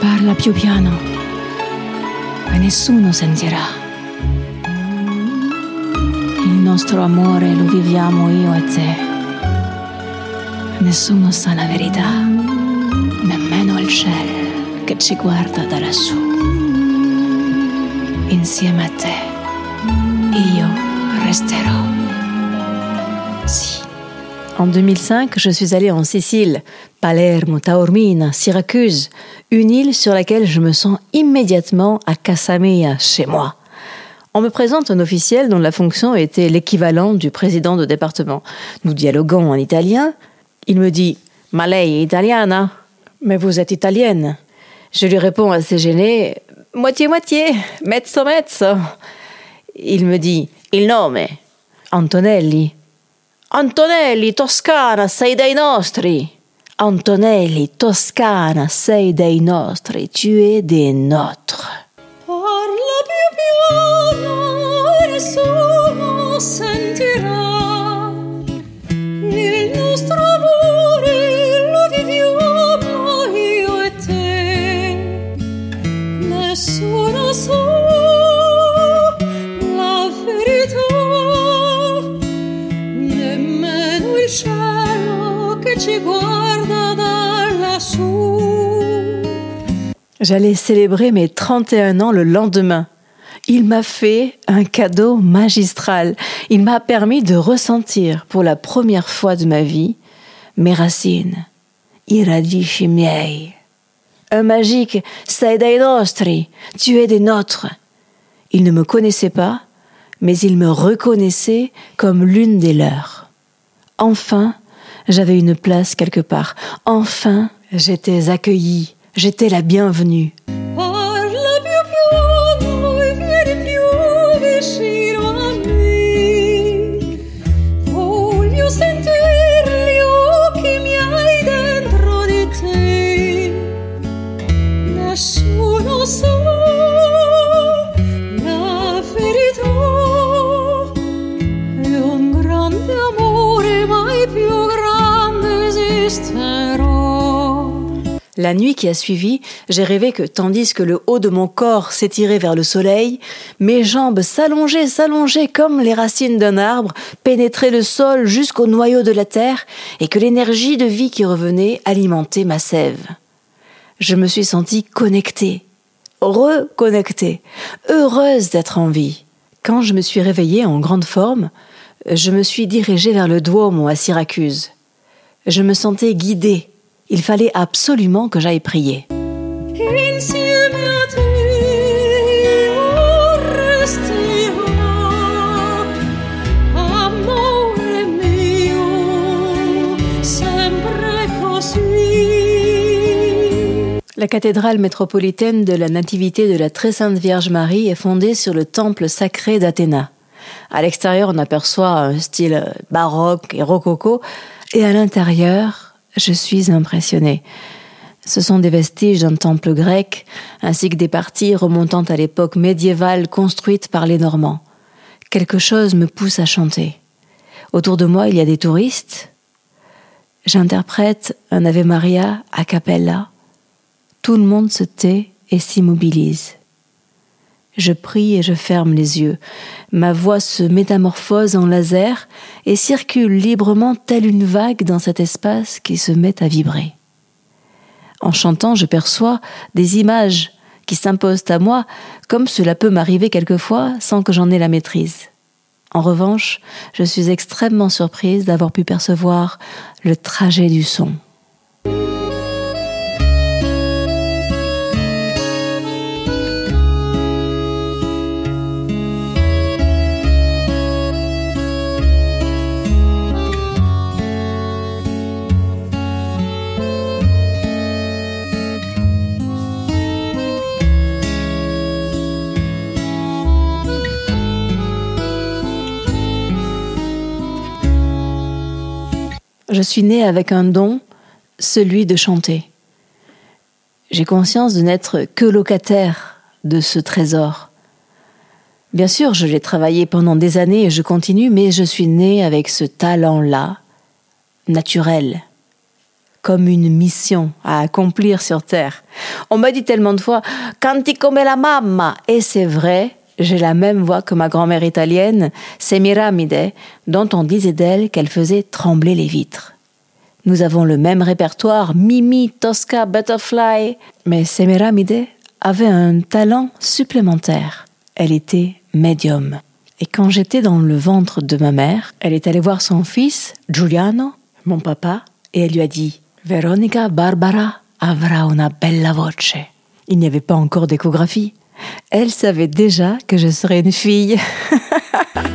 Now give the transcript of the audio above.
Parla più piano e nessuno sentirà. Il nostro amore lo viviamo io e te. Nessuno sa la verità, nemmeno il cielo che ci guarda da lassù. Insieme a te, io resterò. En 2005, je suis allée en Sicile, Palermo, Taormina, Syracuse, une île sur laquelle je me sens immédiatement à Casamea, chez moi. On me présente un officiel dont la fonction était l'équivalent du président de département. Nous dialoguons en italien. Il me dit Ma lei è italiana Mais vous êtes italienne. Je lui réponds assez gêné Moitié-moitié, mezzo-mezzo. Il me dit Il nome Antonelli. Antonelli, Toscana, sei dei nostri. Antonelli, Toscana, sei dei nostri. Tu es des nôtres. J'allais célébrer mes 31 ans le lendemain. Il m'a fait un cadeau magistral. Il m'a permis de ressentir pour la première fois de ma vie mes racines. Miei. Un magique, sei dei nostri, tu es des nôtres. Il ne me connaissait pas, mais il me reconnaissait comme l'une des leurs. Enfin, j'avais une place quelque part. Enfin, j'étais accueillie, j'étais la bienvenue. La nuit qui a suivi, j'ai rêvé que, tandis que le haut de mon corps s'étirait vers le soleil, mes jambes s'allongeaient, s'allongeaient comme les racines d'un arbre, pénétraient le sol jusqu'au noyau de la terre, et que l'énergie de vie qui revenait alimentait ma sève. Je me suis sentie connectée, reconnectée, heureuse d'être en vie. Quand je me suis réveillée en grande forme, je me suis dirigée vers le Duomo à Syracuse. Je me sentais guidée, il fallait absolument que j'aille prier. La cathédrale métropolitaine de la Nativité de la Très Sainte Vierge Marie est fondée sur le temple sacré d'Athéna. À l'extérieur, on aperçoit un style baroque et rococo, et à l'intérieur, je suis impressionnée. Ce sont des vestiges d'un temple grec, ainsi que des parties remontant à l'époque médiévale construite par les Normands. Quelque chose me pousse à chanter. Autour de moi, il y a des touristes. J'interprète un Ave Maria a cappella. Tout le monde se tait et s'immobilise. Je prie et je ferme les yeux. Ma voix se métamorphose en laser et circule librement telle une vague dans cet espace qui se met à vibrer. En chantant, je perçois des images qui s'imposent à moi, comme cela peut m'arriver quelquefois sans que j'en ai la maîtrise. En revanche, je suis extrêmement surprise d'avoir pu percevoir le trajet du son. Je suis née avec un don, celui de chanter. J'ai conscience de n'être que locataire de ce trésor. Bien sûr, je l'ai travaillé pendant des années et je continue, mais je suis née avec ce talent-là, naturel, comme une mission à accomplir sur Terre. On m'a dit tellement de fois Canti come la mamma Et c'est vrai, j'ai la même voix que ma grand-mère italienne, Semiramide, dont on disait d'elle qu'elle faisait trembler les vitres. Nous avons le même répertoire, Mimi, Tosca, Butterfly, mais Semiramide avait un talent supplémentaire. Elle était médium. Et quand j'étais dans le ventre de ma mère, elle est allée voir son fils, Giuliano, mon papa, et elle lui a dit Veronica Barbara avrà una bella voce. Il n'y avait pas encore d'échographie. Elle savait déjà que je serais une fille.